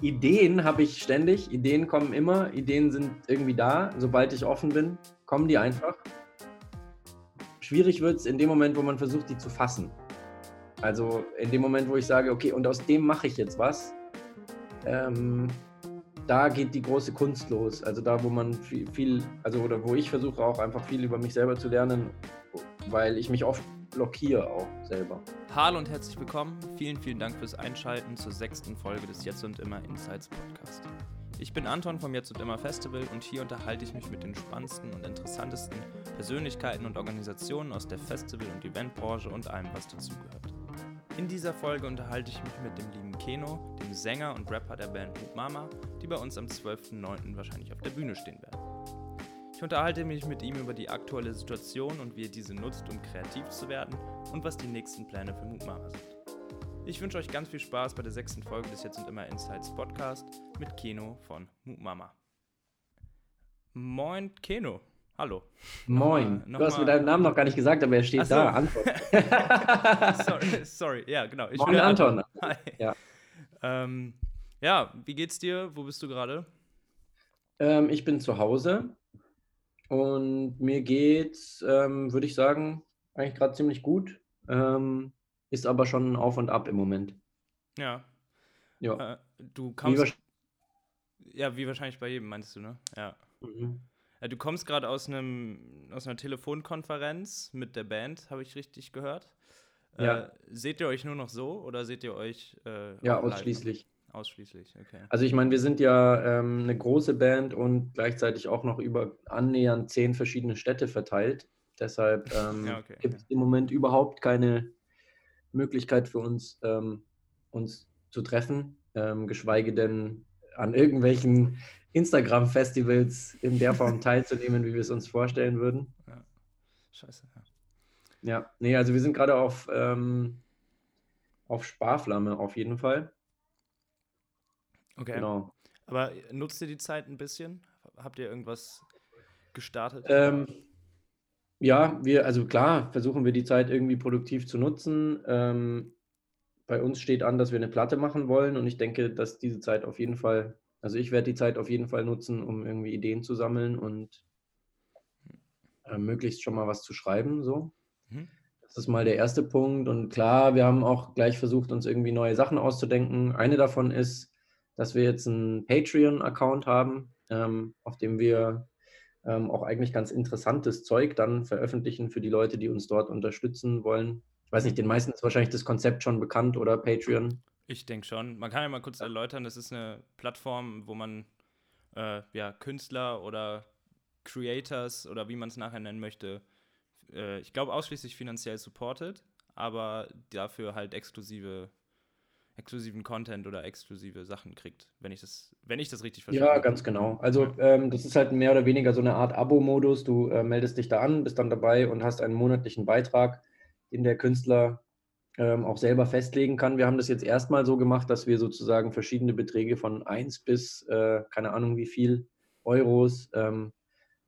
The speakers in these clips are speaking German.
Ideen habe ich ständig. Ideen kommen immer. Ideen sind irgendwie da. Sobald ich offen bin, kommen die einfach. Schwierig wird es in dem Moment, wo man versucht, die zu fassen. Also in dem Moment, wo ich sage, okay, und aus dem mache ich jetzt was, ähm, da geht die große Kunst los. Also da, wo man viel, viel, also oder wo ich versuche auch einfach viel über mich selber zu lernen, weil ich mich oft blockiere auch selber. Hallo und herzlich willkommen. Vielen, vielen Dank fürs Einschalten zur sechsten Folge des Jetzt und Immer Insights Podcast. Ich bin Anton vom Jetzt und Immer Festival und hier unterhalte ich mich mit den spannendsten und interessantesten Persönlichkeiten und Organisationen aus der Festival- und Eventbranche und allem, was dazugehört. In dieser Folge unterhalte ich mich mit dem lieben Keno, dem Sänger und Rapper der Band Mama, die bei uns am 12.09. wahrscheinlich auf der Bühne stehen werden. Ich unterhalte mich mit ihm über die aktuelle Situation und wie er diese nutzt, um kreativ zu werden und was die nächsten Pläne für Mama sind. Ich wünsche euch ganz viel Spaß bei der sechsten Folge des Jetzt und Immer Insights Podcast mit Keno von Moop Mama. Moin Keno. Hallo. Moin. Noch mal, noch du hast mir deinen Namen noch gar nicht gesagt, aber er steht so. da. Antwort. sorry, sorry, ja, genau. Ich Moin, Anton. Hi. Ja. Ähm, ja, wie geht's dir? Wo bist du gerade? Ähm, ich bin zu Hause und mir geht's, ähm, würde ich sagen, eigentlich gerade ziemlich gut. Ähm, ist aber schon auf und ab im Moment. Ja. Ja. Äh, du kommst. Wie ja, wie wahrscheinlich bei jedem, meinst du, ne? Ja. Mhm. Äh, du kommst gerade aus, aus einer Telefonkonferenz mit der Band, habe ich richtig gehört. Ja. Äh, seht ihr euch nur noch so oder seht ihr euch. Äh, ja, ausschließlich. Ausschließlich, okay. Also ich meine, wir sind ja ähm, eine große Band und gleichzeitig auch noch über annähernd zehn verschiedene Städte verteilt. Deshalb ähm, ja, okay, gibt es ja. im Moment überhaupt keine Möglichkeit für uns, ähm, uns zu treffen, ähm, geschweige denn an irgendwelchen Instagram-Festivals in der Form teilzunehmen, wie wir es uns vorstellen würden. Ja. Scheiße, ja. Ja, nee, also wir sind gerade auf, ähm, auf Sparflamme auf jeden Fall. Okay. Genau. Aber nutzt ihr die Zeit ein bisschen? Habt ihr irgendwas gestartet? Ähm, ja, wir, also klar, versuchen wir die Zeit irgendwie produktiv zu nutzen. Ähm, bei uns steht an, dass wir eine Platte machen wollen und ich denke, dass diese Zeit auf jeden Fall also ich werde die Zeit auf jeden Fall nutzen, um irgendwie Ideen zu sammeln und äh, möglichst schon mal was zu schreiben. So. Mhm. Das ist mal der erste Punkt. Und klar, wir haben auch gleich versucht, uns irgendwie neue Sachen auszudenken. Eine davon ist, dass wir jetzt einen Patreon-Account haben, ähm, auf dem wir ähm, auch eigentlich ganz interessantes Zeug dann veröffentlichen für die Leute, die uns dort unterstützen wollen. Ich weiß nicht, den meisten ist wahrscheinlich das Konzept schon bekannt oder Patreon. Ich denke schon. Man kann ja mal kurz erläutern, das ist eine Plattform, wo man äh, ja, Künstler oder Creators oder wie man es nachher nennen möchte, äh, ich glaube ausschließlich finanziell supportet, aber dafür halt exklusive exklusiven Content oder exklusive Sachen kriegt, wenn ich das, wenn ich das richtig verstehe. Ja, ganz genau. Also ähm, das ist halt mehr oder weniger so eine Art Abo-Modus. Du äh, meldest dich da an, bist dann dabei und hast einen monatlichen Beitrag, den der Künstler ähm, auch selber festlegen kann. Wir haben das jetzt erstmal so gemacht, dass wir sozusagen verschiedene Beträge von 1 bis, äh, keine Ahnung wie viel, Euros ähm,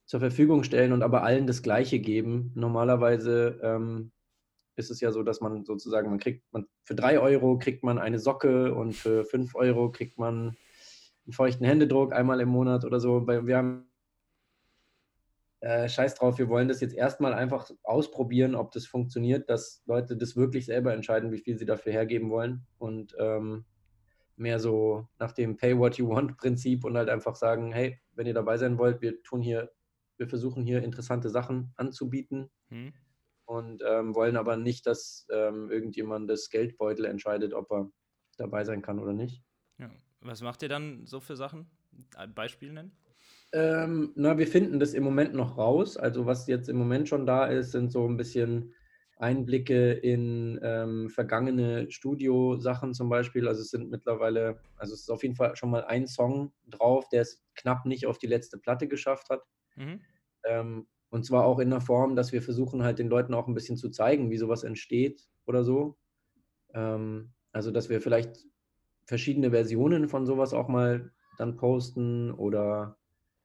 zur Verfügung stellen und aber allen das Gleiche geben. Normalerweise ähm, ist es ja so, dass man sozusagen, man kriegt, man, für 3 Euro kriegt man eine Socke und für 5 Euro kriegt man einen feuchten Händedruck einmal im Monat oder so. Wir haben äh, scheiß drauf, wir wollen das jetzt erstmal einfach ausprobieren, ob das funktioniert, dass Leute das wirklich selber entscheiden, wie viel sie dafür hergeben wollen und ähm, mehr so nach dem Pay What You Want Prinzip und halt einfach sagen, hey, wenn ihr dabei sein wollt, wir tun hier, wir versuchen hier interessante Sachen anzubieten hm. Und ähm, wollen aber nicht, dass ähm, irgendjemand das Geldbeutel entscheidet, ob er dabei sein kann oder nicht. Ja. Was macht ihr dann so für Sachen? Ein Beispiel nennen? Ähm, na, wir finden das im Moment noch raus. Also was jetzt im Moment schon da ist, sind so ein bisschen Einblicke in ähm, vergangene Studiosachen zum Beispiel. Also es sind mittlerweile, also es ist auf jeden Fall schon mal ein Song drauf, der es knapp nicht auf die letzte Platte geschafft hat. Mhm. Ähm, und zwar auch in der Form, dass wir versuchen halt den Leuten auch ein bisschen zu zeigen, wie sowas entsteht oder so. Ähm, also dass wir vielleicht verschiedene Versionen von sowas auch mal dann posten oder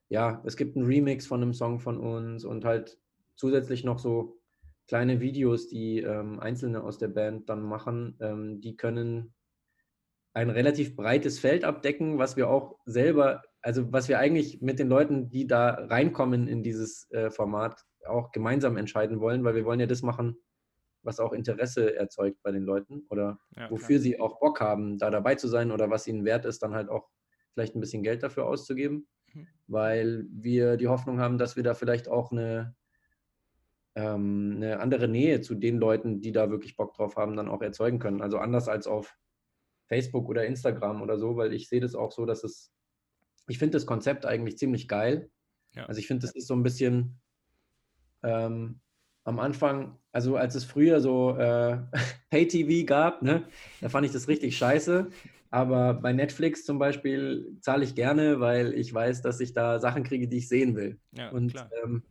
ja, es gibt einen Remix von einem Song von uns und halt zusätzlich noch so kleine Videos, die ähm, Einzelne aus der Band dann machen. Ähm, die können, ein relativ breites Feld abdecken, was wir auch selber, also was wir eigentlich mit den Leuten, die da reinkommen in dieses äh, Format, auch gemeinsam entscheiden wollen, weil wir wollen ja das machen, was auch Interesse erzeugt bei den Leuten oder ja, wofür sie auch Bock haben, da dabei zu sein oder was ihnen wert ist, dann halt auch vielleicht ein bisschen Geld dafür auszugeben, mhm. weil wir die Hoffnung haben, dass wir da vielleicht auch eine, ähm, eine andere Nähe zu den Leuten, die da wirklich Bock drauf haben, dann auch erzeugen können. Also anders als auf Facebook oder Instagram oder so, weil ich sehe das auch so, dass es, ich finde das Konzept eigentlich ziemlich geil. Ja. Also ich finde, das ist so ein bisschen ähm, am Anfang, also als es früher so äh, Pay-TV gab, ne, da fand ich das richtig scheiße. Aber bei Netflix zum Beispiel zahle ich gerne, weil ich weiß, dass ich da Sachen kriege, die ich sehen will. Ja, Und ähm,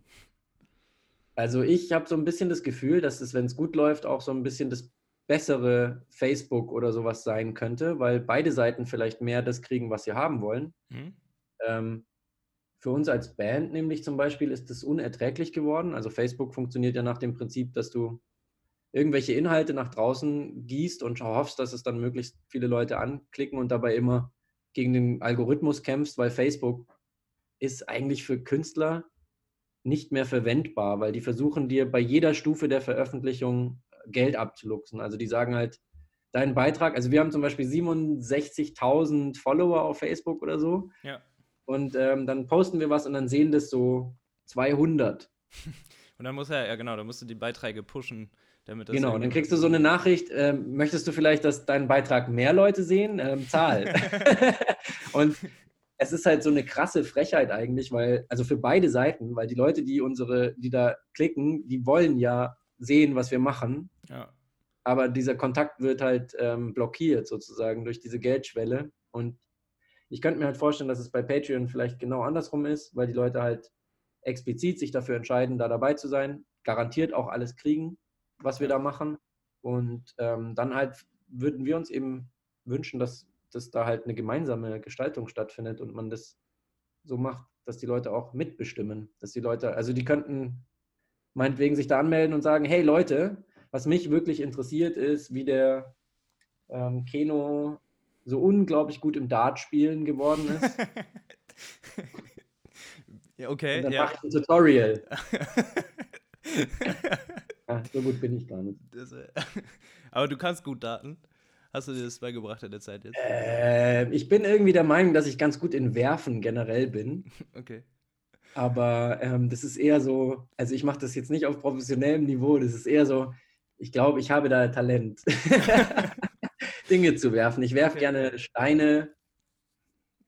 also ich habe so ein bisschen das Gefühl, dass es, wenn es gut läuft, auch so ein bisschen das bessere Facebook oder sowas sein könnte, weil beide Seiten vielleicht mehr das kriegen, was sie haben wollen. Mhm. Ähm, für uns als Band nämlich zum Beispiel ist es unerträglich geworden. Also Facebook funktioniert ja nach dem Prinzip, dass du irgendwelche Inhalte nach draußen gießt und hoffst, dass es dann möglichst viele Leute anklicken und dabei immer gegen den Algorithmus kämpfst, weil Facebook ist eigentlich für Künstler nicht mehr verwendbar, weil die versuchen dir bei jeder Stufe der Veröffentlichung Geld abzuluxen. Also die sagen halt, dein Beitrag, also wir haben zum Beispiel 67.000 Follower auf Facebook oder so. Ja. Und ähm, dann posten wir was und dann sehen das so 200. Und dann muss er, ja genau, dann musst du die Beiträge pushen. Damit das genau, dann kriegst du so eine Nachricht, äh, möchtest du vielleicht, dass deinen Beitrag mehr Leute sehen? Ähm, Zahl. und es ist halt so eine krasse Frechheit eigentlich, weil, also für beide Seiten, weil die Leute, die unsere, die da klicken, die wollen ja sehen, was wir machen. Ja. Aber dieser Kontakt wird halt ähm, blockiert sozusagen durch diese Geldschwelle. Und ich könnte mir halt vorstellen, dass es bei Patreon vielleicht genau andersrum ist, weil die Leute halt explizit sich dafür entscheiden, da dabei zu sein, garantiert auch alles kriegen, was wir da machen. Und ähm, dann halt würden wir uns eben wünschen, dass, dass da halt eine gemeinsame Gestaltung stattfindet und man das so macht, dass die Leute auch mitbestimmen. Dass die Leute, also die könnten meinetwegen sich da anmelden und sagen, hey Leute, was mich wirklich interessiert ist, wie der ähm, Keno so unglaublich gut im Dart spielen geworden ist. ja, okay. Und dann ja. mache ich ein Tutorial. ja, so gut bin ich gar nicht. Das, äh, aber du kannst gut daten. Hast du dir das beigebracht in der Zeit jetzt? Äh, ich bin irgendwie der Meinung, dass ich ganz gut in Werfen generell bin. Okay. Aber ähm, das ist eher so, also ich mache das jetzt nicht auf professionellem Niveau, das ist eher so, ich glaube, ich habe da Talent, Dinge zu werfen. Ich werfe gerne Steine,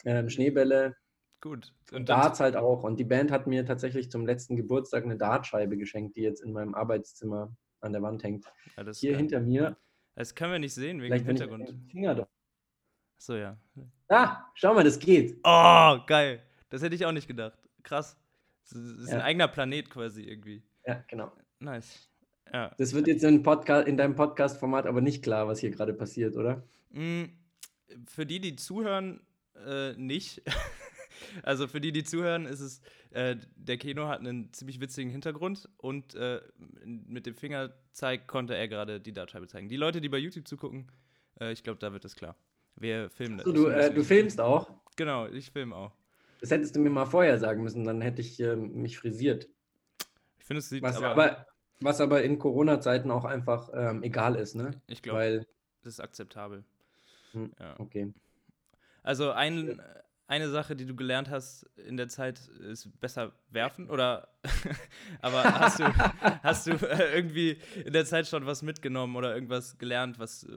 ähm, Schneebälle. Gut. Und Darts halt auch. Und die Band hat mir tatsächlich zum letzten Geburtstag eine Dartscheibe geschenkt, die jetzt in meinem Arbeitszimmer an der Wand hängt. Ja, Hier geil. hinter mir. Das können wir nicht sehen wegen dem Hintergrund. Finger doch. Achso, ja. Ah, schau mal, das geht. Oh, geil. Das hätte ich auch nicht gedacht krass. Das ist ja. ein eigener Planet quasi irgendwie. Ja, genau. Nice. Ja. Das wird jetzt in, Podcast, in deinem Podcast-Format aber nicht klar, was hier gerade passiert, oder? Mm, für die, die zuhören, äh, nicht. also für die, die zuhören, ist es, äh, der Keno hat einen ziemlich witzigen Hintergrund und äh, mit dem Fingerzeig konnte er gerade die Datei zeigen. Die Leute, die bei YouTube zugucken, äh, ich glaube, da wird es klar. Wir filmen so, das. Du, äh, du filmst auch? Genau, ich filme auch. Das hättest du mir mal vorher sagen müssen, dann hätte ich äh, mich frisiert. Ich finde, es sieht was aber, aber, was aber in Corona-Zeiten auch einfach ähm, egal ist, ne? Ich glaube, das ist akzeptabel. Hm, ja. Okay. Also ein, eine Sache, die du gelernt hast in der Zeit, ist besser werfen oder aber hast du, hast du äh, irgendwie in der Zeit schon was mitgenommen oder irgendwas gelernt, was, äh,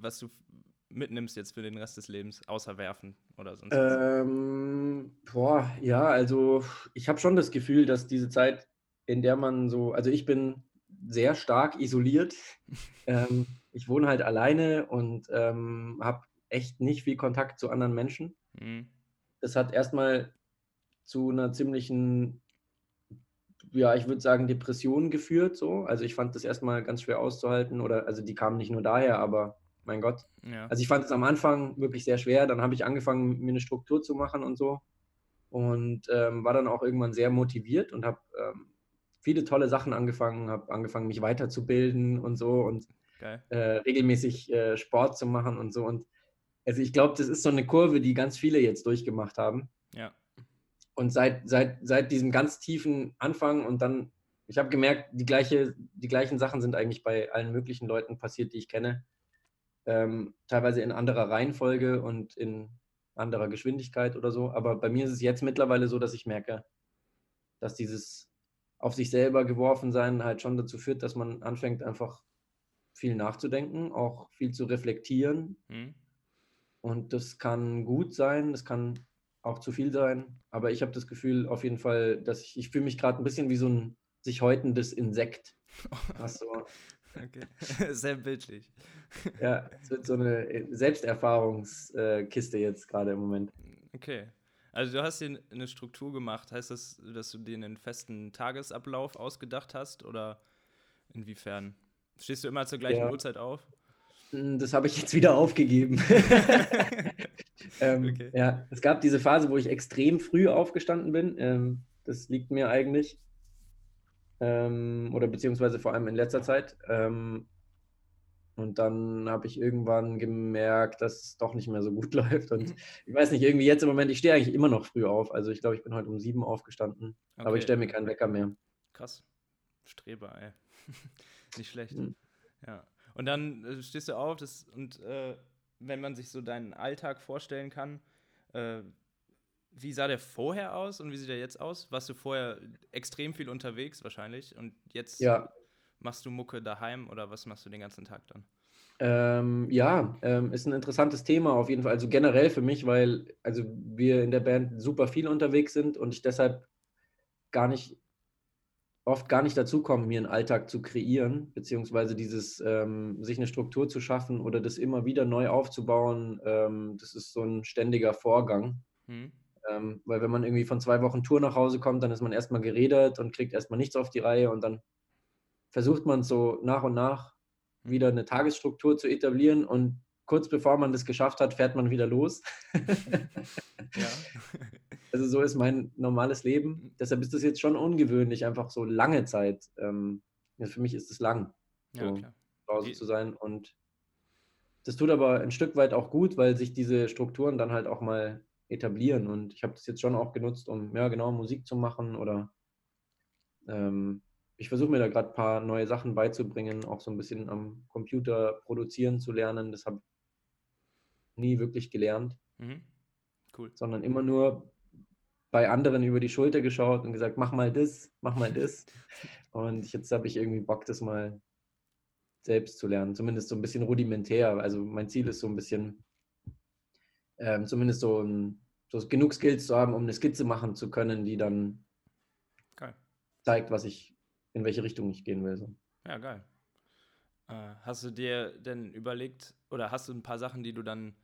was du mitnimmst jetzt für den Rest des Lebens, außer werfen oder sonst was? Ähm, boah, ja, also ich habe schon das Gefühl, dass diese Zeit, in der man so, also ich bin sehr stark isoliert. ähm, ich wohne halt alleine und ähm, habe echt nicht viel Kontakt zu anderen Menschen. Mhm. Das hat erstmal zu einer ziemlichen, ja, ich würde sagen, Depression geführt. So. Also ich fand das erstmal ganz schwer auszuhalten oder also die kamen nicht nur daher, aber mein Gott. Ja. Also ich fand es am Anfang wirklich sehr schwer. Dann habe ich angefangen, mir eine Struktur zu machen und so. Und ähm, war dann auch irgendwann sehr motiviert und habe ähm, viele tolle Sachen angefangen, habe angefangen, mich weiterzubilden und so und äh, regelmäßig äh, Sport zu machen und so. Und also ich glaube, das ist so eine Kurve, die ganz viele jetzt durchgemacht haben. Ja. Und seit, seit, seit diesem ganz tiefen Anfang und dann, ich habe gemerkt, die, gleiche, die gleichen Sachen sind eigentlich bei allen möglichen Leuten passiert, die ich kenne. Ähm, teilweise in anderer Reihenfolge und in anderer Geschwindigkeit oder so. Aber bei mir ist es jetzt mittlerweile so, dass ich merke, dass dieses auf sich selber geworfen sein halt schon dazu führt, dass man anfängt, einfach viel nachzudenken, auch viel zu reflektieren. Mhm. Und das kann gut sein, das kann auch zu viel sein. Aber ich habe das Gefühl auf jeden Fall, dass ich, ich fühle mich gerade ein bisschen wie so ein sich häutendes Insekt. Was so, okay. Sehr bildlich. ja, es wird so eine Selbsterfahrungskiste jetzt gerade im Moment. Okay. Also du hast dir eine Struktur gemacht. Heißt das, dass du dir einen festen Tagesablauf ausgedacht hast oder inwiefern? Stehst du immer zur gleichen ja. Uhrzeit auf? Hm, das habe ich jetzt wieder aufgegeben. ähm, okay. Ja, es gab diese Phase, wo ich extrem früh aufgestanden bin. Ähm, das liegt mir eigentlich. Ähm, oder beziehungsweise vor allem in letzter Zeit. Ähm, und dann habe ich irgendwann gemerkt, dass es doch nicht mehr so gut läuft. Und ich weiß nicht, irgendwie jetzt im Moment, ich stehe eigentlich immer noch früh auf. Also ich glaube, ich bin heute um sieben aufgestanden. Okay. Aber ich stelle mir keinen Wecker mehr. Krass. Streber, ey. nicht schlecht. Mhm. Ja. Und dann äh, stehst du auf das, und äh, wenn man sich so deinen Alltag vorstellen kann, äh, wie sah der vorher aus und wie sieht er jetzt aus? Warst du vorher extrem viel unterwegs wahrscheinlich und jetzt ja. Machst du Mucke daheim oder was machst du den ganzen Tag dann? Ähm, ja, ähm, ist ein interessantes Thema auf jeden Fall. Also generell für mich, weil also wir in der Band super viel unterwegs sind und ich deshalb gar nicht oft gar nicht dazu kommen, mir einen Alltag zu kreieren, beziehungsweise dieses ähm, sich eine Struktur zu schaffen oder das immer wieder neu aufzubauen. Ähm, das ist so ein ständiger Vorgang. Mhm. Ähm, weil wenn man irgendwie von zwei Wochen Tour nach Hause kommt, dann ist man erstmal geredet und kriegt erstmal nichts auf die Reihe und dann versucht man so nach und nach hm. wieder eine Tagesstruktur zu etablieren und kurz bevor man das geschafft hat, fährt man wieder los. ja. Also so ist mein normales Leben. Mhm. Deshalb ist das jetzt schon ungewöhnlich, einfach so lange Zeit. Ähm, für mich ist es lang, so ja, zu Hause zu sein. Und das tut aber ein Stück weit auch gut, weil sich diese Strukturen dann halt auch mal etablieren. Und ich habe das jetzt schon auch genutzt, um ja genau Musik zu machen oder ähm, ich versuche mir da gerade ein paar neue Sachen beizubringen, auch so ein bisschen am Computer produzieren zu lernen. Das habe ich nie wirklich gelernt. Mhm. Cool. Sondern immer nur bei anderen über die Schulter geschaut und gesagt, mach mal das, mach mal das. Und jetzt habe ich irgendwie Bock, das mal selbst zu lernen, zumindest so ein bisschen rudimentär. Also mein Ziel ist so ein bisschen, ähm, zumindest so, ein, so, genug Skills zu haben, um eine Skizze machen zu können, die dann geil. zeigt, was ich, in welche Richtung ich gehen will. So. Ja, geil. Äh, hast du dir denn überlegt, oder hast du ein paar Sachen, die du dann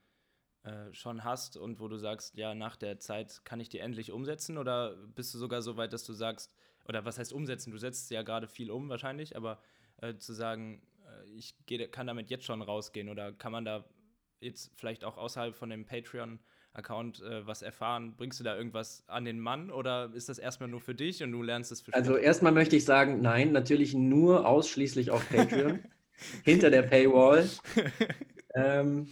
äh, schon hast und wo du sagst, ja, nach der Zeit kann ich die endlich umsetzen? Oder bist du sogar so weit, dass du sagst, oder was heißt umsetzen? Du setzt ja gerade viel um wahrscheinlich, aber äh, zu sagen, äh, ich geh, kann damit jetzt schon rausgehen oder kann man da jetzt vielleicht auch außerhalb von dem Patreon Account äh, was erfahren? Bringst du da irgendwas an den Mann oder ist das erstmal nur für dich und du lernst es für Also erstmal möchte ich sagen, nein, natürlich nur ausschließlich auf Patreon, hinter der Paywall. ähm,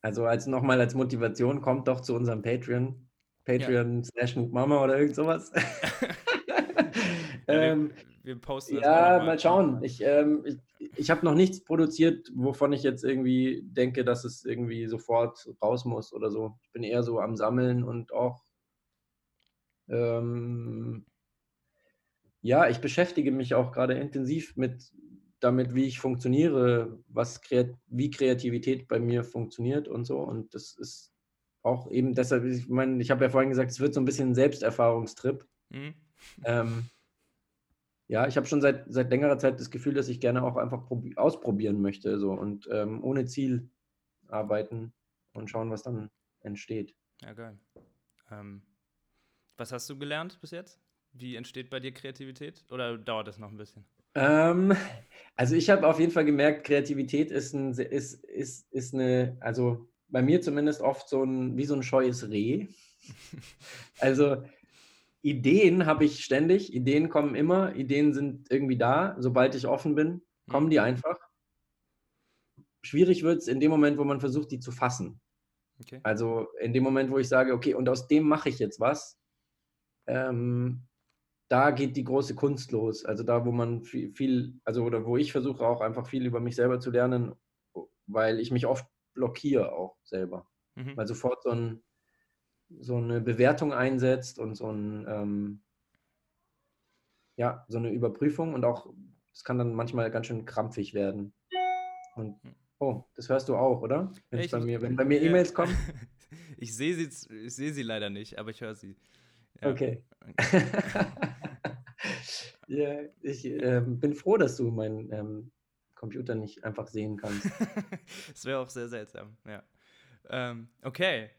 also als nochmal als Motivation, kommt doch zu unserem Patreon. Patreon ja. slash Mama oder irgend sowas. ähm, wir, posten das Ja, mal. mal schauen. Ich, ähm, ich, ich habe noch nichts produziert, wovon ich jetzt irgendwie denke, dass es irgendwie sofort raus muss oder so. Ich bin eher so am Sammeln und auch ähm, ja, ich beschäftige mich auch gerade intensiv mit damit, wie ich funktioniere, was wie Kreativität bei mir funktioniert und so. Und das ist auch eben deshalb, ich meine, ich habe ja vorhin gesagt, es wird so ein bisschen ein Selbsterfahrungstrip. Mhm. Ähm, ja, ich habe schon seit, seit längerer Zeit das Gefühl, dass ich gerne auch einfach ausprobieren möchte so, und ähm, ohne Ziel arbeiten und schauen, was dann entsteht. Ja, geil. Ähm, was hast du gelernt bis jetzt? Wie entsteht bei dir Kreativität? Oder dauert das noch ein bisschen? Ähm, also ich habe auf jeden Fall gemerkt, Kreativität ist, ein, ist, ist, ist eine, also bei mir zumindest oft so ein, wie so ein scheues Reh. Also Ideen habe ich ständig, Ideen kommen immer, Ideen sind irgendwie da, sobald ich offen bin, kommen die mhm. einfach. schwierig wird es in dem Moment, wo man versucht, die zu fassen. Okay. Also in dem Moment, wo ich sage, okay, und aus dem mache ich jetzt was, ähm, da geht die große Kunst los. Also da, wo man viel, viel, also oder wo ich versuche auch einfach viel über mich selber zu lernen, weil ich mich oft blockiere auch selber. Mhm. Weil sofort so, ein, so, eine Bewertung einsetzt und so ein, ähm, ja, so eine Überprüfung und auch, es kann dann manchmal ganz schön krampfig werden. Und oh, das hörst du auch, oder? Wenn, ich, bei mir, wenn bei mir E-Mails kommen? ich sehe sie, ich sehe sie leider nicht, aber ich höre sie. Ja. Okay. ja, ich äh, bin froh, dass du meinen ähm, Computer nicht einfach sehen kannst. das wäre auch sehr seltsam, ja. Ähm, okay.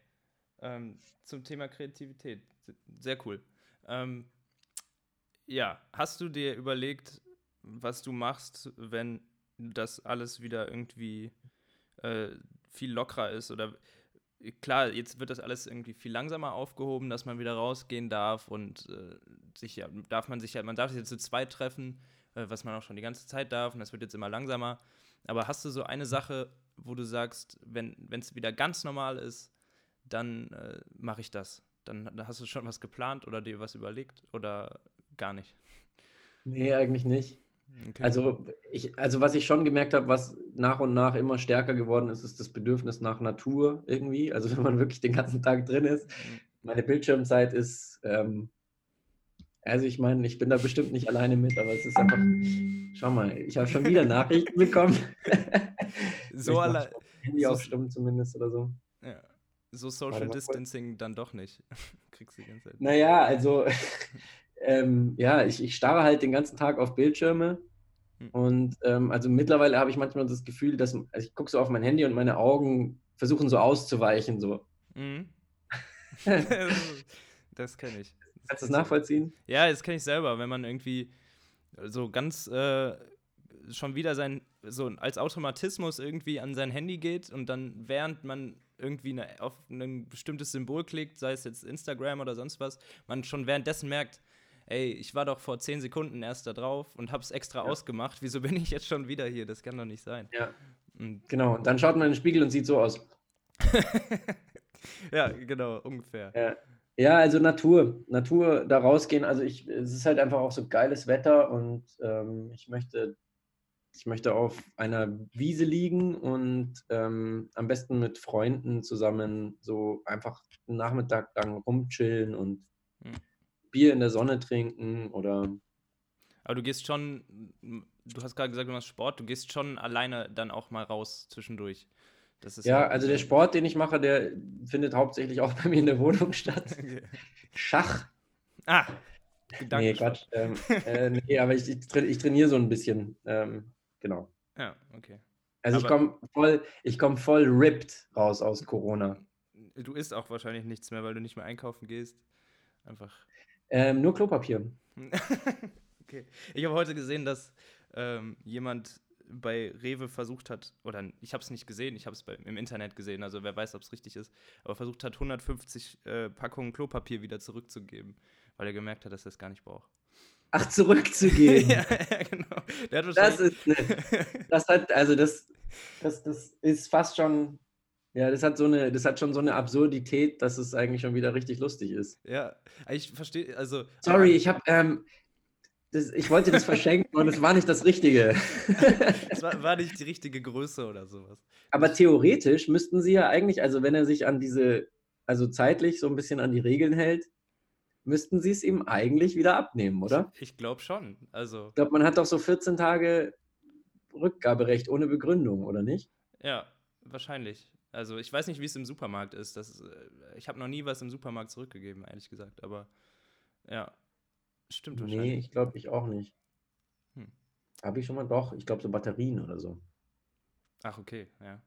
Ähm, zum Thema Kreativität. Sehr cool. Ähm, ja, hast du dir überlegt, was du machst, wenn das alles wieder irgendwie äh, viel lockerer ist? Oder klar, jetzt wird das alles irgendwie viel langsamer aufgehoben, dass man wieder rausgehen darf und äh, sich ja, darf man sich ja, man darf sich jetzt zu zweit treffen, äh, was man auch schon die ganze Zeit darf und das wird jetzt immer langsamer. Aber hast du so eine Sache, wo du sagst, wenn es wieder ganz normal ist, dann äh, mache ich das? Dann, dann hast du schon was geplant oder dir was überlegt oder gar nicht? Nee, eigentlich nicht. Okay. Also, ich, also was ich schon gemerkt habe, was nach und nach immer stärker geworden ist, ist das Bedürfnis nach Natur irgendwie. Also wenn man wirklich den ganzen Tag drin ist. Mhm. Meine Bildschirmzeit ist, ähm, also ich meine, ich bin da bestimmt nicht alleine mit, aber es ist einfach, schau mal, ich habe schon wieder Nachrichten bekommen. so allein. Handy so, aufstimmen zumindest oder so. So Social Distancing dann doch nicht. Kriegst du die ganze Zeit. Naja, also ähm, ja, ich, ich starre halt den ganzen Tag auf Bildschirme. Hm. Und ähm, also mittlerweile habe ich manchmal das Gefühl, dass also ich gucke so auf mein Handy und meine Augen versuchen so auszuweichen. So. Mhm. das kenne ich. Kannst du das nachvollziehen? Ja, das kenne ich selber, wenn man irgendwie so ganz äh, schon wieder sein, so als Automatismus irgendwie an sein Handy geht und dann, während man irgendwie eine, auf ein bestimmtes Symbol klickt, sei es jetzt Instagram oder sonst was, man schon währenddessen merkt, ey, ich war doch vor zehn Sekunden erst da drauf und hab's extra ja. ausgemacht. Wieso bin ich jetzt schon wieder hier? Das kann doch nicht sein. Ja. Und genau, und dann schaut man in den Spiegel und sieht so aus. ja, genau, ungefähr. Ja. ja. also Natur, Natur, da rausgehen. Also ich, es ist halt einfach auch so geiles Wetter und ähm, ich möchte, ich möchte auf einer Wiese liegen und ähm, am besten mit Freunden zusammen so einfach einen Nachmittag lang rumchillen und hm. Bier in der Sonne trinken oder. Aber du gehst schon, du hast gerade gesagt, du machst Sport, du gehst schon alleine dann auch mal raus zwischendurch. ja, also der Sport, den ich mache, der findet hauptsächlich auch bei mir in der Wohnung statt. Okay. Schach. Ah, Nee, Quatsch. Ähm, äh, nee, aber ich, ich, trainiere so ein bisschen. Ähm, genau. Ja, okay. Also aber ich komme voll, komm voll ripped raus aus Corona. Du isst auch wahrscheinlich nichts mehr, weil du nicht mehr einkaufen gehst. Einfach. Ähm, nur Klopapier. okay. Ich habe heute gesehen, dass ähm, jemand bei Rewe versucht hat, oder ich habe es nicht gesehen, ich habe es im Internet gesehen, also wer weiß, ob es richtig ist, aber versucht hat, 150 äh, Packungen Klopapier wieder zurückzugeben, weil er gemerkt hat, dass er es gar nicht braucht. Ach, zurückzugeben. ja, ja, genau. das ist, ne, das hat, also das, das, das ist fast schon ja, das hat so eine, das hat schon so eine Absurdität, dass es eigentlich schon wieder richtig lustig ist. Ja, ich verstehe, also. Sorry, ich habe, ähm, ich wollte das verschenken und es war nicht das Richtige. es war, war, nicht die richtige Größe oder sowas. Aber theoretisch müssten sie ja eigentlich, also wenn er sich an diese, also zeitlich so ein bisschen an die Regeln hält, müssten sie es ihm eigentlich wieder abnehmen, oder? Ich, ich glaube schon. Also. Ich glaube, man hat doch so 14 Tage Rückgaberecht ohne Begründung, oder nicht? Ja, wahrscheinlich. Also ich weiß nicht, wie es im Supermarkt ist. Das, äh, ich habe noch nie was im Supermarkt zurückgegeben, ehrlich gesagt. Aber ja, stimmt wahrscheinlich. Nee, ich glaube ich auch nicht. Hm. Habe ich schon mal doch. Ich glaube so Batterien oder so. Ach, okay, ja.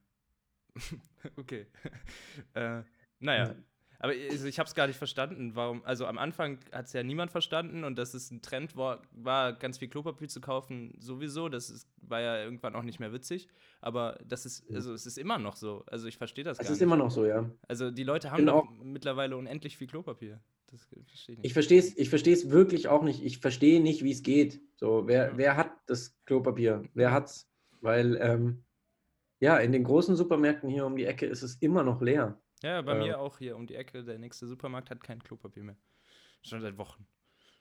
okay. äh, naja. Aber also ich habe es gar nicht verstanden, warum. Also am Anfang hat es ja niemand verstanden und dass es ein Trend war, war, ganz viel Klopapier zu kaufen, sowieso. Das ist, war ja irgendwann auch nicht mehr witzig. Aber das ist, also es ist immer noch so. Also ich verstehe das es gar nicht. Es ist immer noch so, ja. Also die Leute haben doch mittlerweile unendlich viel Klopapier. Das verstehe ich nicht. Ich verstehe es ich versteh's wirklich auch nicht. Ich verstehe nicht, wie es geht. So, wer, ja. wer hat das Klopapier? Wer hat's? Weil, ähm, Ja, in den großen Supermärkten hier um die Ecke ist es immer noch leer. Ja, bei äh, mir auch hier um die Ecke. Der nächste Supermarkt hat kein Klopapier mehr. Schon seit Wochen.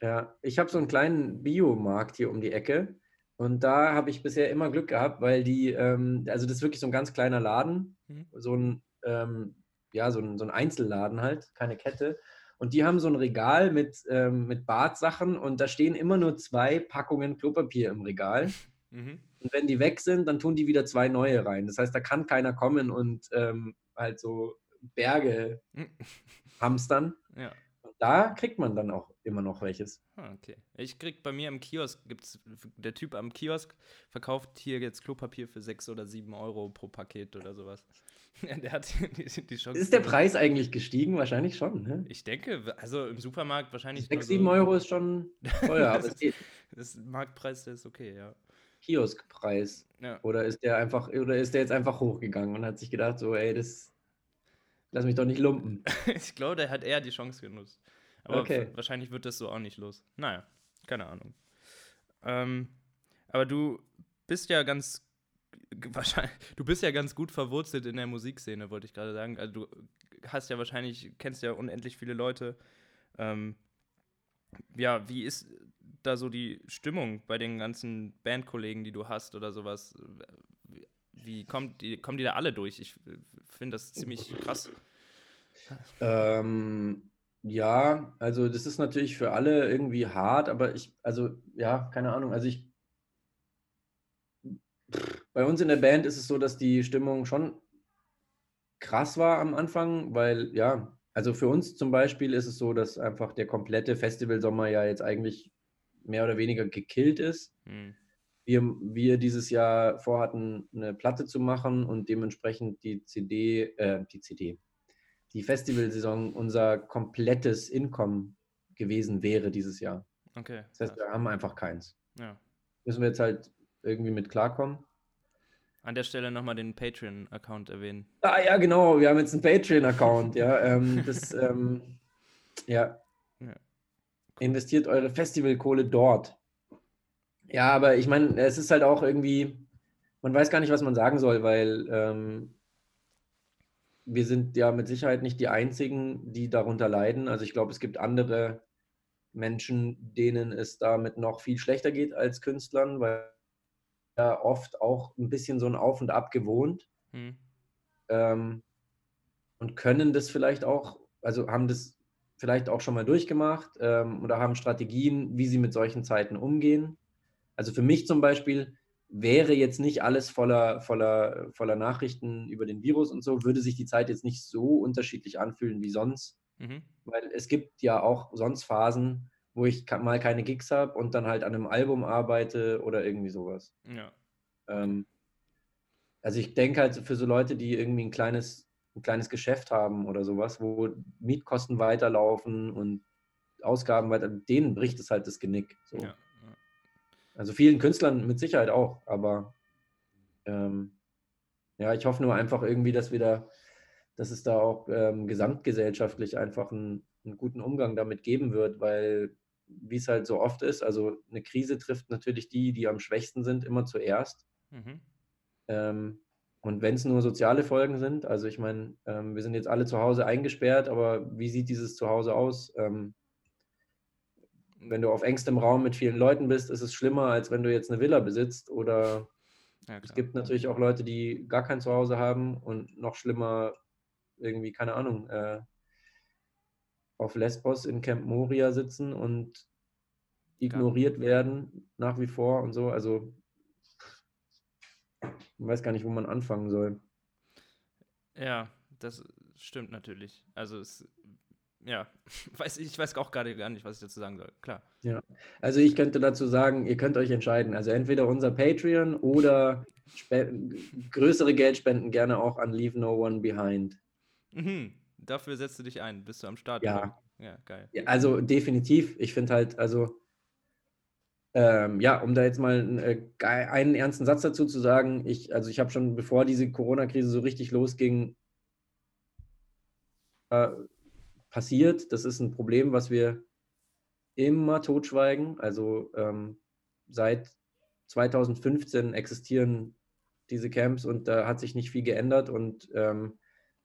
Ja, ich habe so einen kleinen Biomarkt hier um die Ecke. Und da habe ich bisher immer Glück gehabt, weil die, ähm, also das ist wirklich so ein ganz kleiner Laden, mhm. so ein, ähm, ja, so ein, so ein Einzelladen halt, keine Kette. Und die haben so ein Regal mit, ähm, mit Badsachen und da stehen immer nur zwei Packungen Klopapier im Regal. Mhm. Und wenn die weg sind, dann tun die wieder zwei neue rein. Das heißt, da kann keiner kommen und ähm, halt so Berge mhm. hamstern. Ja. Und da kriegt man dann auch immer noch welches. Ah, okay. Ich krieg bei mir im Kiosk, gibt's, der Typ am Kiosk verkauft hier jetzt Klopapier für 6 oder 7 Euro pro Paket oder sowas. der hat die, die Chance. Ist der Preis eigentlich gestiegen? Wahrscheinlich schon. Ne? Ich denke, also im Supermarkt wahrscheinlich. 6, 7 so, Euro ist schon teuer, aber es geht. Das Marktpreis, der ist okay, ja. Kioskpreis. Ja. Oder ist der einfach, oder ist der jetzt einfach hochgegangen und hat sich gedacht, so, ey, das lass mich doch nicht lumpen. ich glaube, der hat eher die Chance genutzt. Aber okay. wahrscheinlich wird das so auch nicht los. Naja, keine Ahnung. Ähm, aber du bist ja ganz wahrscheinlich, du bist ja ganz gut verwurzelt in der Musikszene, wollte ich gerade sagen. Also du hast ja wahrscheinlich, kennst ja unendlich viele Leute. Ähm, ja, wie ist da so die Stimmung bei den ganzen Bandkollegen, die du hast oder sowas? Wie kommt die, kommen die da alle durch? Ich finde das ziemlich krass. Ähm, ja, also das ist natürlich für alle irgendwie hart, aber ich, also ja, keine Ahnung. Also ich, bei uns in der Band ist es so, dass die Stimmung schon krass war am Anfang, weil ja, also für uns zum Beispiel ist es so, dass einfach der komplette Festivalsommer ja jetzt eigentlich mehr oder weniger gekillt ist. Hm. Wir, wir dieses Jahr vorhatten, eine Platte zu machen und dementsprechend die CD, äh, die CD, die Festivalsaison unser komplettes Income gewesen wäre dieses Jahr. Okay. Das heißt, wir haben einfach keins. Ja. Müssen wir jetzt halt irgendwie mit klarkommen. An der Stelle nochmal den Patreon-Account erwähnen. Ah ja, genau, wir haben jetzt einen Patreon-Account, ja. Ähm, das, ähm, ja. ja. Investiert eure Festivalkohle dort. Ja, aber ich meine, es ist halt auch irgendwie, man weiß gar nicht, was man sagen soll, weil ähm, wir sind ja mit Sicherheit nicht die Einzigen, die darunter leiden. Also ich glaube, es gibt andere Menschen, denen es damit noch viel schlechter geht als Künstlern, weil ja oft auch ein bisschen so ein Auf und Ab gewohnt hm. ähm, und können das vielleicht auch, also haben das vielleicht auch schon mal durchgemacht ähm, oder haben Strategien, wie sie mit solchen Zeiten umgehen. Also für mich zum Beispiel wäre jetzt nicht alles voller, voller, voller Nachrichten über den Virus und so, würde sich die Zeit jetzt nicht so unterschiedlich anfühlen wie sonst. Mhm. Weil es gibt ja auch sonst Phasen, wo ich mal keine Gigs habe und dann halt an einem Album arbeite oder irgendwie sowas. Ja. Ähm, also ich denke halt für so Leute, die irgendwie ein kleines, ein kleines Geschäft haben oder sowas, wo Mietkosten weiterlaufen und Ausgaben weiter, denen bricht es halt das Genick. So. Ja. Also vielen Künstlern mit Sicherheit auch, aber ähm, ja, ich hoffe nur einfach irgendwie, dass wir da, dass es da auch ähm, gesamtgesellschaftlich einfach einen, einen, guten Umgang damit geben wird, weil wie es halt so oft ist, also eine Krise trifft natürlich die, die am schwächsten sind, immer zuerst. Mhm. Ähm, und wenn es nur soziale Folgen sind, also ich meine, ähm, wir sind jetzt alle zu Hause eingesperrt, aber wie sieht dieses Zuhause aus? Ähm, wenn du auf engstem Raum mit vielen Leuten bist, ist es schlimmer, als wenn du jetzt eine Villa besitzt. Oder ja, es gibt natürlich auch Leute, die gar kein Zuhause haben und noch schlimmer, irgendwie, keine Ahnung, äh, auf Lesbos in Camp Moria sitzen und ignoriert werden nach wie vor und so. Also man weiß gar nicht, wo man anfangen soll. Ja, das stimmt natürlich. Also es ja, weiß, ich weiß auch gerade gar nicht, was ich dazu sagen soll. Klar. Ja, also ich könnte dazu sagen, ihr könnt euch entscheiden. Also entweder unser Patreon oder größere Geldspenden gerne auch an Leave No One Behind. Mhm. Dafür setzt du dich ein. Bist du am Start? Ja. Ja, geil. Ja, also definitiv. Ich finde halt, also ähm, ja, um da jetzt mal einen, äh, einen ernsten Satz dazu zu sagen, ich, also ich habe schon, bevor diese Corona-Krise so richtig losging, äh, passiert. Das ist ein Problem, was wir immer totschweigen. Also ähm, seit 2015 existieren diese Camps, und da hat sich nicht viel geändert. Und ähm,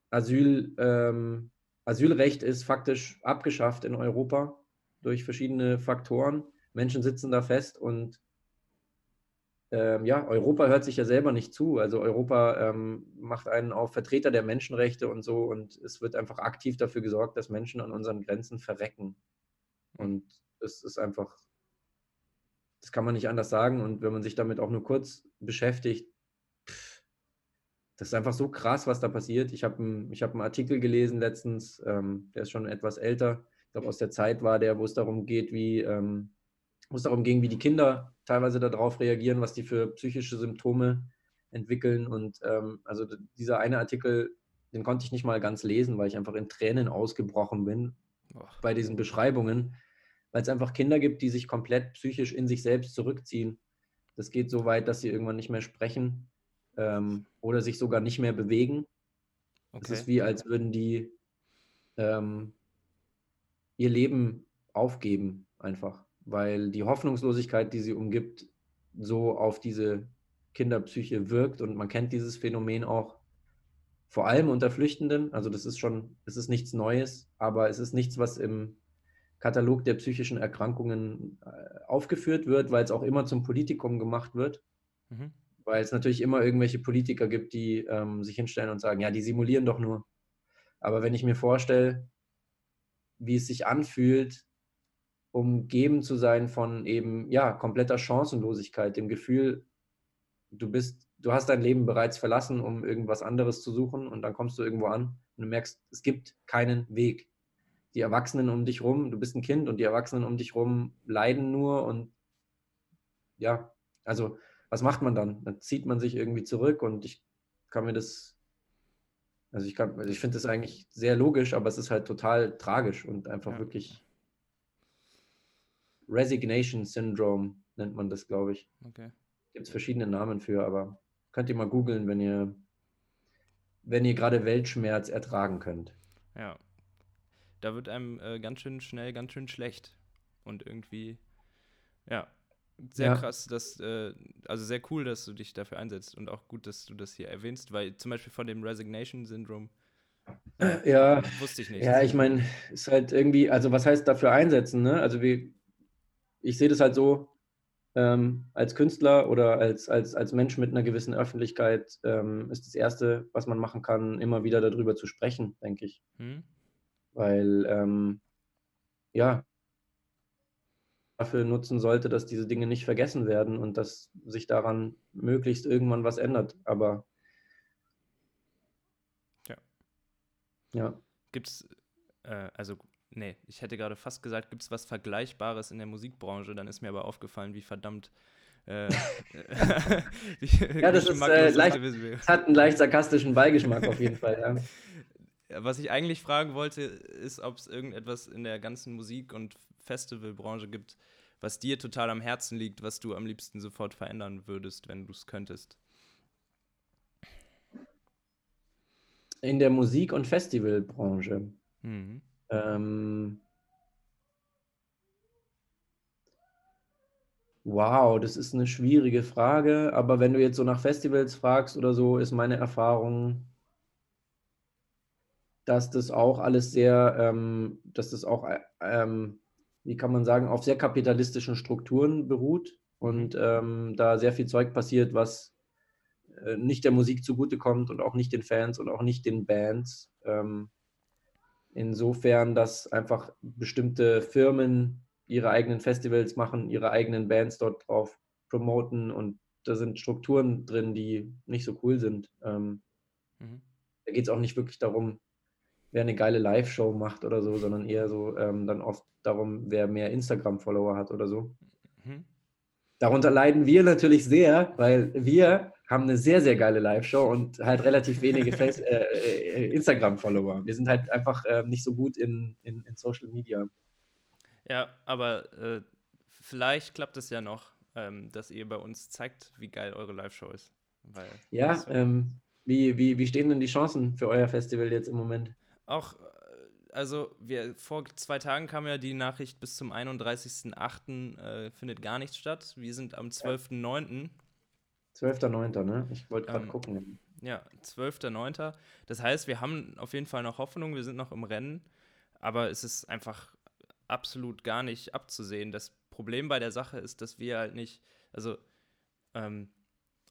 Asyl, ähm, Asylrecht ist faktisch abgeschafft in Europa durch verschiedene Faktoren. Menschen sitzen da fest und ähm, ja, Europa hört sich ja selber nicht zu. Also Europa ähm, macht einen auf Vertreter der Menschenrechte und so und es wird einfach aktiv dafür gesorgt, dass Menschen an unseren Grenzen verrecken. Und es ist einfach, das kann man nicht anders sagen. Und wenn man sich damit auch nur kurz beschäftigt, das ist einfach so krass, was da passiert. Ich habe einen hab Artikel gelesen letztens, ähm, der ist schon etwas älter. Ich glaube, aus der Zeit war der, wo es darum geht, wie, ähm, wo es darum ging, wie die Kinder teilweise darauf reagieren, was die für psychische Symptome entwickeln. Und ähm, also dieser eine Artikel, den konnte ich nicht mal ganz lesen, weil ich einfach in Tränen ausgebrochen bin Ach. bei diesen Beschreibungen, weil es einfach Kinder gibt, die sich komplett psychisch in sich selbst zurückziehen. Das geht so weit, dass sie irgendwann nicht mehr sprechen ähm, oder sich sogar nicht mehr bewegen. Okay. Es ist wie, als würden die ähm, ihr Leben aufgeben, einfach, weil die Hoffnungslosigkeit, die sie umgibt, so auf diese Kinderpsyche wirkt und man kennt dieses Phänomen auch vor allem unter Flüchtenden. Also das ist schon, es ist nichts Neues, aber es ist nichts, was im Katalog der psychischen Erkrankungen äh, aufgeführt wird, weil es auch immer zum Politikum gemacht wird. Mhm weil es natürlich immer irgendwelche Politiker gibt, die ähm, sich hinstellen und sagen, ja, die simulieren doch nur. Aber wenn ich mir vorstelle, wie es sich anfühlt, umgeben zu sein von eben, ja, kompletter Chancenlosigkeit, dem Gefühl, du bist, du hast dein Leben bereits verlassen, um irgendwas anderes zu suchen und dann kommst du irgendwo an und du merkst, es gibt keinen Weg. Die Erwachsenen um dich rum, du bist ein Kind und die Erwachsenen um dich rum leiden nur und ja, also was macht man dann? Dann zieht man sich irgendwie zurück und ich kann mir das, also ich kann, also ich finde das eigentlich sehr logisch, aber es ist halt total tragisch und einfach ja. wirklich Resignation Syndrome nennt man das, glaube ich. Okay. Gibt es verschiedene Namen für, aber könnt ihr mal googeln, wenn ihr, wenn ihr gerade Weltschmerz ertragen könnt. Ja. Da wird einem äh, ganz schön schnell, ganz schön schlecht. Und irgendwie, ja, sehr ja. krass, dass, äh, also sehr cool, dass du dich dafür einsetzt und auch gut, dass du das hier erwähnst, weil zum Beispiel von dem Resignation-Syndrom ja, wusste ich nicht. Ja, ich meine, ist halt irgendwie, also was heißt dafür einsetzen, ne? Also wie, ich sehe das halt so, ähm, als Künstler oder als, als, als Mensch mit einer gewissen Öffentlichkeit ähm, ist das Erste, was man machen kann, immer wieder darüber zu sprechen, denke ich. Hm. Weil, ähm, ja, dafür nutzen sollte, dass diese Dinge nicht vergessen werden und dass sich daran möglichst irgendwann was ändert. Aber ja. Ja. Gibt es, äh, also, nee, ich hätte gerade fast gesagt, gibt es was Vergleichbares in der Musikbranche? Dann ist mir aber aufgefallen, wie verdammt. Äh, ja, das ist äh, leicht, hat einen leicht sarkastischen Beigeschmack auf jeden Fall. Ja. Was ich eigentlich fragen wollte, ist, ob es irgendetwas in der ganzen Musik- und Festivalbranche gibt, was dir total am Herzen liegt, was du am liebsten sofort verändern würdest, wenn du es könntest? In der Musik- und Festivalbranche. Mhm. Ähm, wow, das ist eine schwierige Frage, aber wenn du jetzt so nach Festivals fragst oder so, ist meine Erfahrung, dass das auch alles sehr, ähm, dass das auch ähm, wie kann man sagen, auf sehr kapitalistischen Strukturen beruht und ähm, da sehr viel Zeug passiert, was äh, nicht der Musik zugutekommt und auch nicht den Fans und auch nicht den Bands. Ähm, insofern, dass einfach bestimmte Firmen ihre eigenen Festivals machen, ihre eigenen Bands dort drauf promoten und da sind Strukturen drin, die nicht so cool sind. Ähm, mhm. Da geht es auch nicht wirklich darum, wer eine geile Live-Show macht oder so, sondern eher so ähm, dann oft darum, wer mehr Instagram-Follower hat oder so. Mhm. Darunter leiden wir natürlich sehr, weil wir haben eine sehr, sehr geile Live-Show und halt relativ wenige äh, äh, Instagram-Follower. Wir sind halt einfach äh, nicht so gut in, in, in, Social Media. Ja, aber äh, vielleicht klappt es ja noch, ähm, dass ihr bei uns zeigt, wie geil eure Live-Show ist. Weil ja, ähm, wie, wie, wie stehen denn die Chancen für euer Festival jetzt im Moment? auch, äh, also wir, vor zwei Tagen kam ja die Nachricht, bis zum 31.08. Äh, findet gar nichts statt. Wir sind am 12.09. 12.09., ne? Ich wollte gerade ähm, gucken. Ja, 12.09. Das heißt, wir haben auf jeden Fall noch Hoffnung, wir sind noch im Rennen, aber es ist einfach absolut gar nicht abzusehen. Das Problem bei der Sache ist, dass wir halt nicht, also, ähm,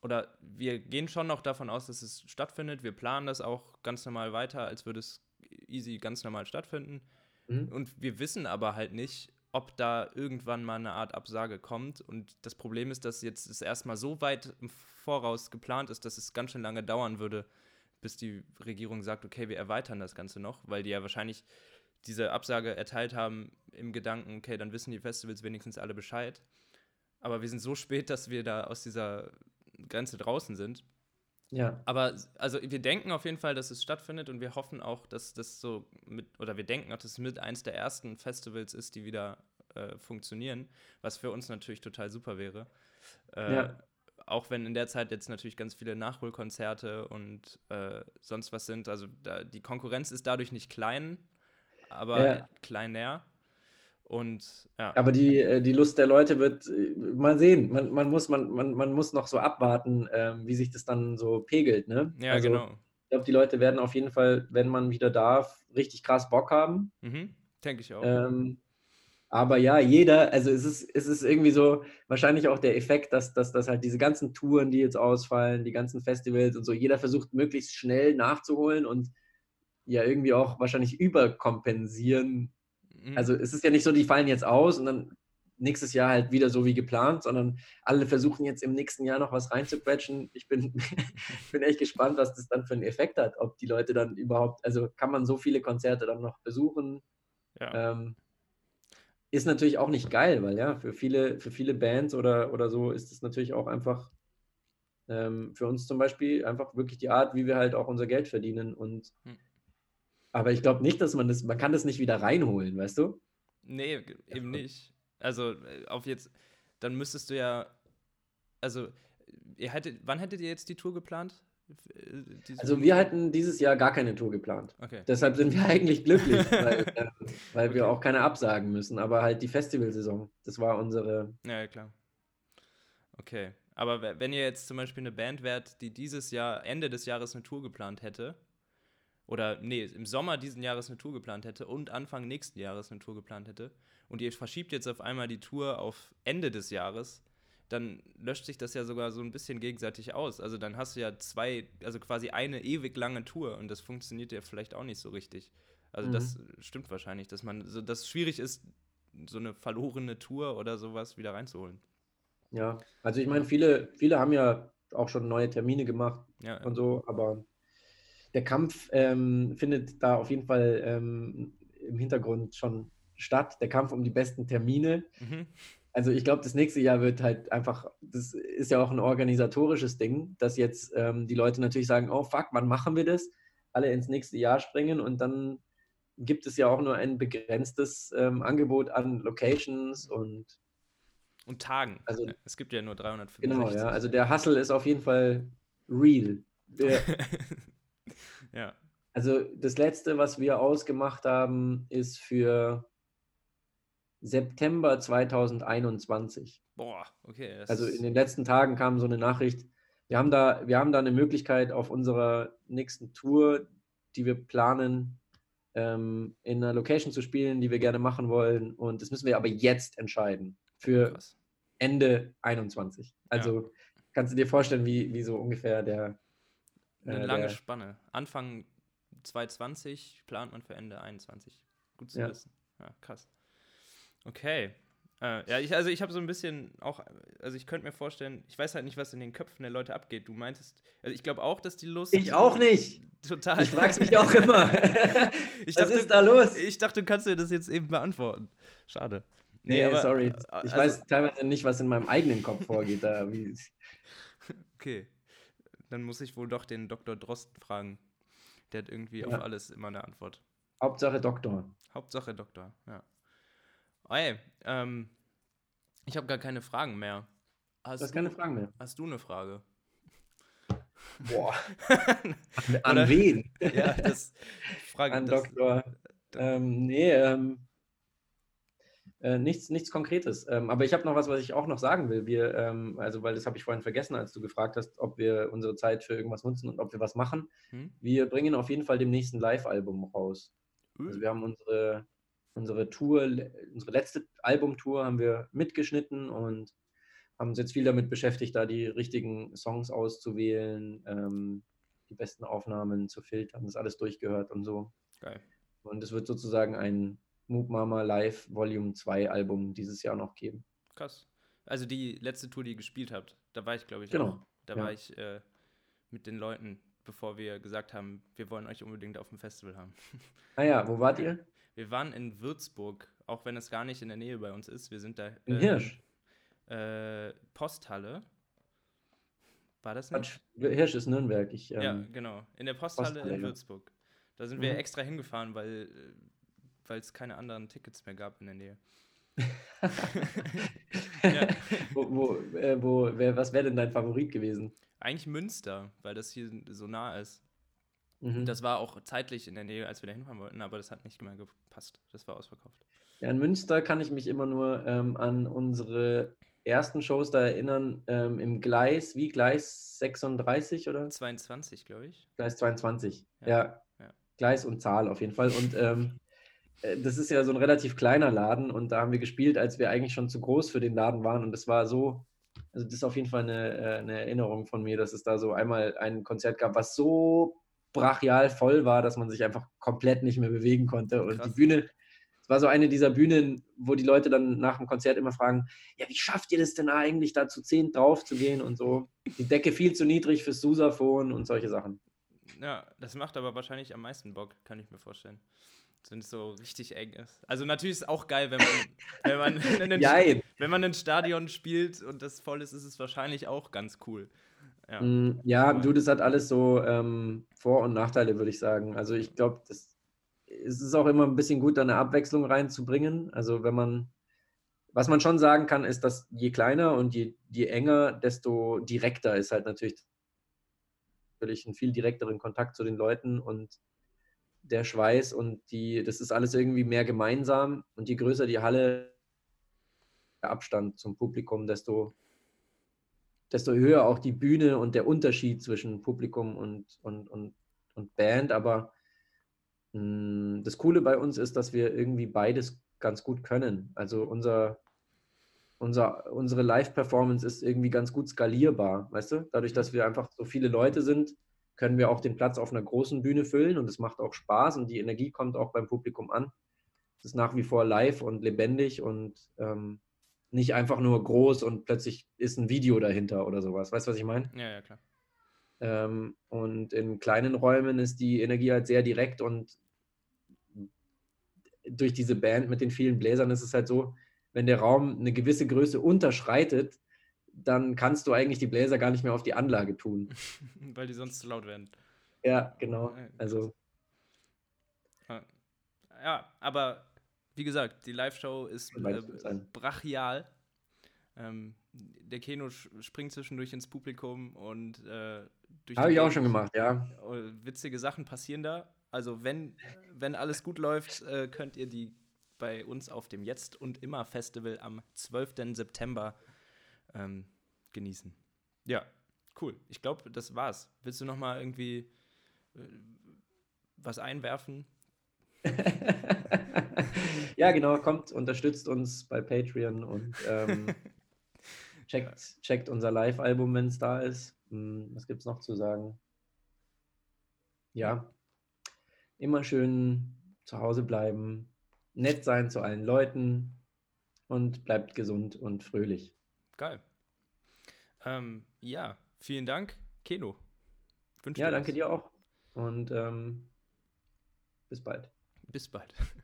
oder wir gehen schon noch davon aus, dass es stattfindet. Wir planen das auch ganz normal weiter, als würde es easy ganz normal stattfinden. Mhm. Und wir wissen aber halt nicht, ob da irgendwann mal eine Art Absage kommt. Und das Problem ist, dass jetzt es erstmal so weit im Voraus geplant ist, dass es ganz schön lange dauern würde, bis die Regierung sagt, okay, wir erweitern das Ganze noch, weil die ja wahrscheinlich diese Absage erteilt haben im Gedanken, okay, dann wissen die Festivals wenigstens alle Bescheid. Aber wir sind so spät, dass wir da aus dieser Grenze draußen sind. Ja. Aber also wir denken auf jeden Fall, dass es stattfindet und wir hoffen auch, dass das so mit, oder wir denken auch, dass es mit eins der ersten Festivals ist, die wieder äh, funktionieren, was für uns natürlich total super wäre. Äh, ja. Auch wenn in der Zeit jetzt natürlich ganz viele Nachholkonzerte und äh, sonst was sind. Also da, die Konkurrenz ist dadurch nicht klein, aber ja. kleiner. Und, ja. Aber die, äh, die Lust der Leute wird äh, mal sehen. Man, man, muss, man, man, man muss noch so abwarten, ähm, wie sich das dann so pegelt. Ne? Ja, also, genau. Ich glaube, die Leute werden auf jeden Fall, wenn man wieder darf, richtig krass Bock haben. Mhm, Denke ich auch. Ähm, aber ja, jeder, also es ist, es ist irgendwie so wahrscheinlich auch der Effekt, dass, dass, dass halt diese ganzen Touren, die jetzt ausfallen, die ganzen Festivals und so, jeder versucht möglichst schnell nachzuholen und ja irgendwie auch wahrscheinlich überkompensieren Mhm. Also es ist ja nicht so, die fallen jetzt aus und dann nächstes Jahr halt wieder so wie geplant, sondern alle versuchen jetzt im nächsten Jahr noch was reinzuquetschen. Ich bin, bin echt gespannt, was das dann für einen Effekt hat, ob die Leute dann überhaupt, also kann man so viele Konzerte dann noch besuchen. Ja. Ähm, ist natürlich auch nicht geil, weil ja, für viele, für viele Bands oder, oder so ist es natürlich auch einfach ähm, für uns zum Beispiel einfach wirklich die Art, wie wir halt auch unser Geld verdienen und hm. Aber ich glaube nicht, dass man das, man kann das nicht wieder reinholen, weißt du? Nee, eben nicht. Also äh, auf jetzt, dann müsstest du ja, also ihr hättet, wann hättet ihr jetzt die Tour geplant? Äh, diese also wir hatten dieses Jahr gar keine Tour geplant. Okay. Deshalb sind wir eigentlich glücklich, weil, äh, weil okay. wir auch keine absagen müssen. Aber halt die Festivalsaison, das war unsere. Ja, klar. Okay. Aber wenn ihr jetzt zum Beispiel eine Band wärt, die dieses Jahr, Ende des Jahres eine Tour geplant hätte, oder nee, im Sommer diesen Jahres eine Tour geplant hätte und Anfang nächsten Jahres eine Tour geplant hätte und ihr verschiebt jetzt auf einmal die Tour auf Ende des Jahres, dann löscht sich das ja sogar so ein bisschen gegenseitig aus. Also dann hast du ja zwei, also quasi eine ewig lange Tour und das funktioniert ja vielleicht auch nicht so richtig. Also mhm. das stimmt wahrscheinlich, dass man, so, dass es schwierig ist, so eine verlorene Tour oder sowas wieder reinzuholen. Ja, also ich meine, viele, viele haben ja auch schon neue Termine gemacht ja, und so, aber der Kampf ähm, findet da auf jeden Fall ähm, im Hintergrund schon statt. Der Kampf um die besten Termine. Mhm. Also ich glaube, das nächste Jahr wird halt einfach, das ist ja auch ein organisatorisches Ding, dass jetzt ähm, die Leute natürlich sagen, oh fuck, wann machen wir das? Alle ins nächste Jahr springen und dann gibt es ja auch nur ein begrenztes ähm, Angebot an Locations und und Tagen. Also es gibt ja nur 365. Genau, ja. Also der Hustle ist auf jeden Fall real. Der, Ja. Also das letzte, was wir ausgemacht haben, ist für September 2021. Boah, okay. Also in den letzten Tagen kam so eine Nachricht. Wir haben da, wir haben da eine Möglichkeit auf unserer nächsten Tour, die wir planen, ähm, in einer Location zu spielen, die wir gerne machen wollen. Und das müssen wir aber jetzt entscheiden für Krass. Ende 21. Also ja. kannst du dir vorstellen, wie, wie so ungefähr der, eine äh, lange Spanne. Anfang 2020 plant man für Ende 21. Gut zu ja. wissen. Ja, krass. Okay. Äh, ja, ich, also ich habe so ein bisschen auch, also ich könnte mir vorstellen, ich weiß halt nicht, was in den Köpfen der Leute abgeht. Du meintest, also ich glaube auch, dass die Lust. Ich auch nicht. Total. Ich frage mich auch immer. was dachte, ist da los? Ich dachte, du kannst dir das jetzt eben beantworten. Schade. Nee, nee aber, sorry. Ich also, weiß teilweise nicht, was in meinem eigenen Kopf vorgeht. Da, okay dann muss ich wohl doch den Dr. Drosten fragen. Der hat irgendwie ja. auf alles immer eine Antwort. Hauptsache Doktor. Hauptsache Doktor, ja. Ey, ähm, ich habe gar keine Fragen mehr. Hast du hast keine Fragen mehr. Hast du eine Frage? Boah. an, an wen? Ja, das Frage An das, Doktor. Ähm, nee, ähm, Äh, nichts, nichts Konkretes. Ähm, aber ich habe noch was, was ich auch noch sagen will. Wir, ähm, also, weil das habe ich vorhin vergessen, als du gefragt hast, ob wir unsere Zeit für irgendwas nutzen und ob wir was machen. Hm? Wir bringen auf jeden Fall dem nächsten Live-Album raus. Mhm. Also wir haben unsere, unsere Tour, unsere letzte Albumtour haben wir mitgeschnitten und haben uns jetzt viel damit beschäftigt, da die richtigen Songs auszuwählen, ähm, die besten Aufnahmen zu filtern, das alles durchgehört und so. Geil. Und es wird sozusagen ein Moop Mama Live Volume 2 Album dieses Jahr noch geben. Krass. Also die letzte Tour, die ihr gespielt habt, da war ich, glaube ich, genau. Auch. Da ja. war ich äh, mit den Leuten, bevor wir gesagt haben, wir wollen euch unbedingt auf dem Festival haben. Ah ja, wo wart ihr? Wir waren in Würzburg, auch wenn es gar nicht in der Nähe bei uns ist. Wir sind da. In äh, Hirsch. Äh, Posthalle. War das nicht? Hirsch ist Nürnberg. Ich, ähm, ja, genau. In der Posthalle, Posthalle in Würzburg. Da sind mhm. wir extra hingefahren, weil äh, weil es keine anderen Tickets mehr gab in der Nähe. ja. wo, wo, äh, wo, wer, was wäre denn dein Favorit gewesen? Eigentlich Münster, weil das hier so nah ist. Mhm. Das war auch zeitlich in der Nähe, als wir da hinfahren wollten, aber das hat nicht mehr gepasst. Das war ausverkauft. Ja, in Münster kann ich mich immer nur ähm, an unsere ersten Shows da erinnern, ähm, im Gleis, wie Gleis 36 oder? 22, glaube ich. Gleis 22, ja. ja. ja. Gleis und Zahl auf jeden Fall. Und ähm, äh, das ist ja so ein relativ kleiner Laden und da haben wir gespielt, als wir eigentlich schon zu groß für den Laden waren. Und das war so, also das ist auf jeden Fall eine, äh, eine Erinnerung von mir, dass es da so einmal ein Konzert gab, was so brachial voll war, dass man sich einfach komplett nicht mehr bewegen konnte. Und Krass. die Bühne, es war so eine dieser Bühnen, wo die Leute dann nach dem Konzert immer fragen, ja, wie schafft ihr das denn eigentlich, da zu zehn drauf zu gehen und so. Die Decke viel zu niedrig fürs Susaphon und solche Sachen. Ja, das macht aber wahrscheinlich am meisten Bock, kann ich mir vorstellen wenn es so richtig eng ist. Also natürlich ist es auch geil, wenn man, wenn man, in ein, wenn man ein Stadion spielt und das voll ist, ist es wahrscheinlich auch ganz cool. Ja, mm, ja du, das hat alles so ähm, Vor- und Nachteile, würde ich sagen. Also ich glaube, es ist auch immer ein bisschen gut, da eine Abwechslung reinzubringen. Also wenn man, was man schon sagen kann, ist, dass je kleiner und je, je enger, desto direkter ist halt natürlich natürlich einen viel direkteren Kontakt zu den Leuten und der Schweiß und die, das ist alles irgendwie mehr gemeinsam. Und je größer die Halle, der Abstand zum Publikum, desto, desto höher auch die Bühne und der Unterschied zwischen Publikum und, und, und, und Band. Aber mh, hm, das Coole bei uns ist, dass wir irgendwie beides ganz gut können. Also unser, unser, unsere Live-Performance ist irgendwie ganz gut skalierbar, weißt du? Dadurch, dass wir einfach so viele Leute sind, können wir auch den Platz auf einer großen Bühne füllen und es macht auch Spaß und die Energie kommt auch beim Publikum an. Es ist nach wie vor live und lebendig und ähm, nicht einfach nur groß und plötzlich ist ein Video dahinter oder sowas. Weißt du, was ich meine? Ja, ja, klar. Ähm, und in kleinen Räumen ist die Energie halt sehr direkt und durch diese Band mit den vielen Bläsern ist es halt so, wenn der Raum eine gewisse Größe unterschreitet, dann kannst du eigentlich die Bläser gar nicht mehr auf die Anlage tun. Weil die sonst zu laut werden. Ja, genau. Also. Ja, aber wie gesagt, die Live-Show ist äh, brachial. Ähm, der Keno springt zwischendurch ins Publikum und äh, Habe ich auch schon gemacht, ja. Oh, witzige Sachen passieren da. Also wenn, wenn alles gut läuft, äh, könnt ihr die bei uns auf dem Jetzt und Immer Festival am 12. September ähm, genießen. Ja, cool. Ich glaube, das war's. Willst du noch mal irgendwie äh, was einwerfen? ja, genau. Kommt, unterstützt uns bei Patreon und ähm, checkt, checkt unser Live-Album, wenn es da ist. Hm, was gibt es noch zu sagen? Ja, immer schön zu Hause bleiben, nett sein zu allen Leuten und bleibt gesund und fröhlich. Geil. Ähm, ja, vielen Dank, Keno. ja, danke dir auch. Und ähm, bis bald. Bis bald.